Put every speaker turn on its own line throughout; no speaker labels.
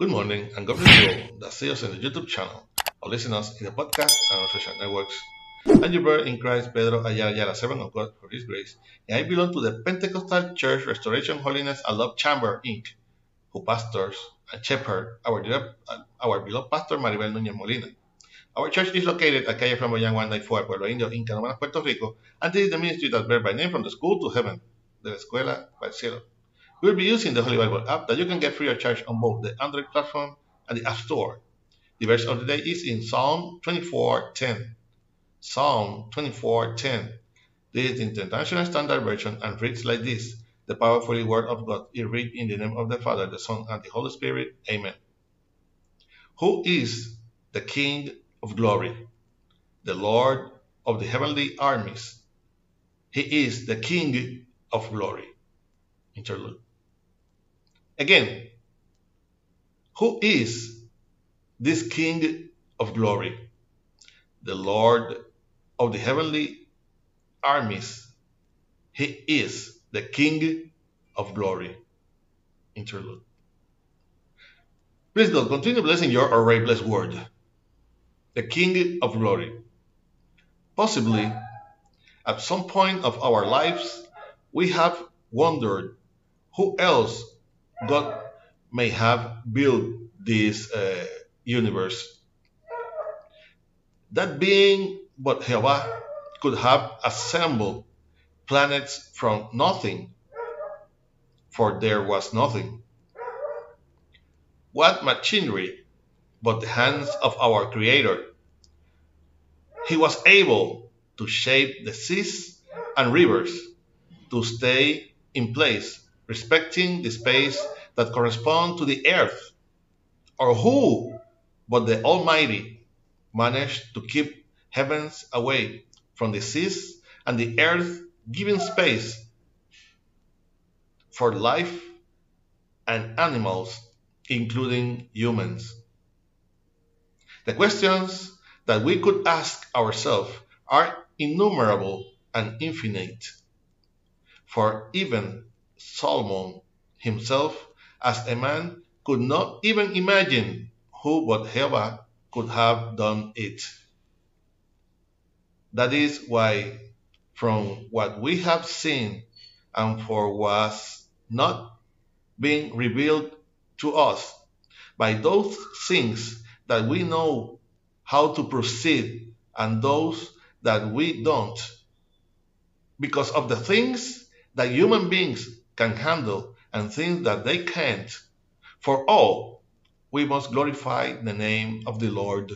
Good morning and God bless you all that see us in the YouTube channel or listen us in the podcast and our social networks. I'm your brother in Christ, Pedro Ayala Ayala, servant of God for His grace, and I belong to the Pentecostal Church Restoration Holiness and Love Chamber, Inc., who pastors and shepherd our, our beloved pastor Maribel Núñez Molina. Our church is located at Calle Flamboyant 194, Pueblo Indio, in Canóvanas, Puerto Rico, and this is the ministry that bears by name from the school to heaven, de la escuela para el cielo. We'll be using the Holy Bible app that you can get free of charge on both the Android platform and the App Store. The verse of the day is in Psalm 24:10. Psalm 24:10. This is the International Standard Version and reads like this: The powerful word of God is read in the name of the Father, the Son, and the Holy Spirit. Amen. Who is the King of glory, the Lord of the heavenly armies? He is the King of glory. Interlude. Again, who is this King of glory? The Lord of the heavenly armies. He is the King of glory. Interlude. Please God, continue blessing your already blessed word. The King of glory. Possibly, at some point of our lives, we have wondered who else God may have built this uh, universe. That being what Jehovah could have assembled planets from nothing, for there was nothing. What machinery but the hands of our Creator? He was able to shape the seas and rivers to stay in place respecting the space that correspond to the earth, or who but the Almighty managed to keep heavens away from the seas and the earth giving space for life and animals, including humans. The questions that we could ask ourselves are innumerable and infinite. For even Solomon himself, as a man, could not even imagine who but Jehovah could have done it. That is why, from what we have seen and for was not being revealed to us, by those things that we know how to proceed and those that we don't, because of the things that human beings can handle and things that they can't. For all, we must glorify the name of the Lord.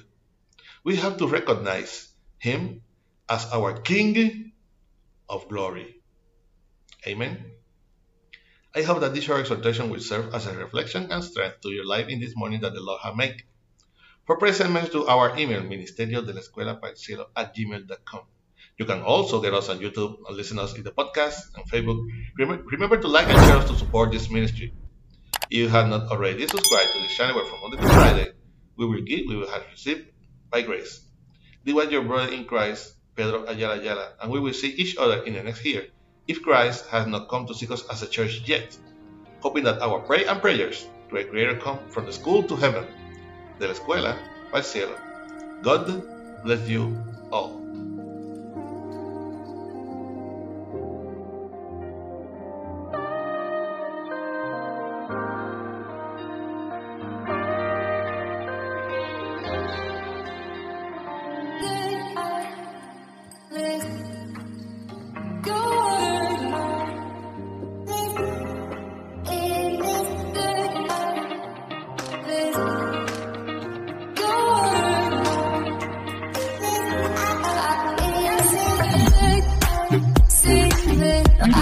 We have to recognize Him as our King of glory. Amen. I hope that this short exhortation will serve as a reflection and strength to your life in this morning that the Lord has made. For present to our email, ministerio de la escuela at gmail.com. You can also get us on YouTube and listen us in the podcast and Facebook. Remember to like and share us to support this ministry. If you have not already subscribed to this channel where from Monday to Friday we will give, we will have received by grace. Be with your brother in Christ, Pedro Ayala Ayala, and we will see each other in the next year if Christ has not come to seek us as a church yet. Hoping that our prayer and prayers to a Creator come from the school to heaven, de la escuela al cielo. God bless you all.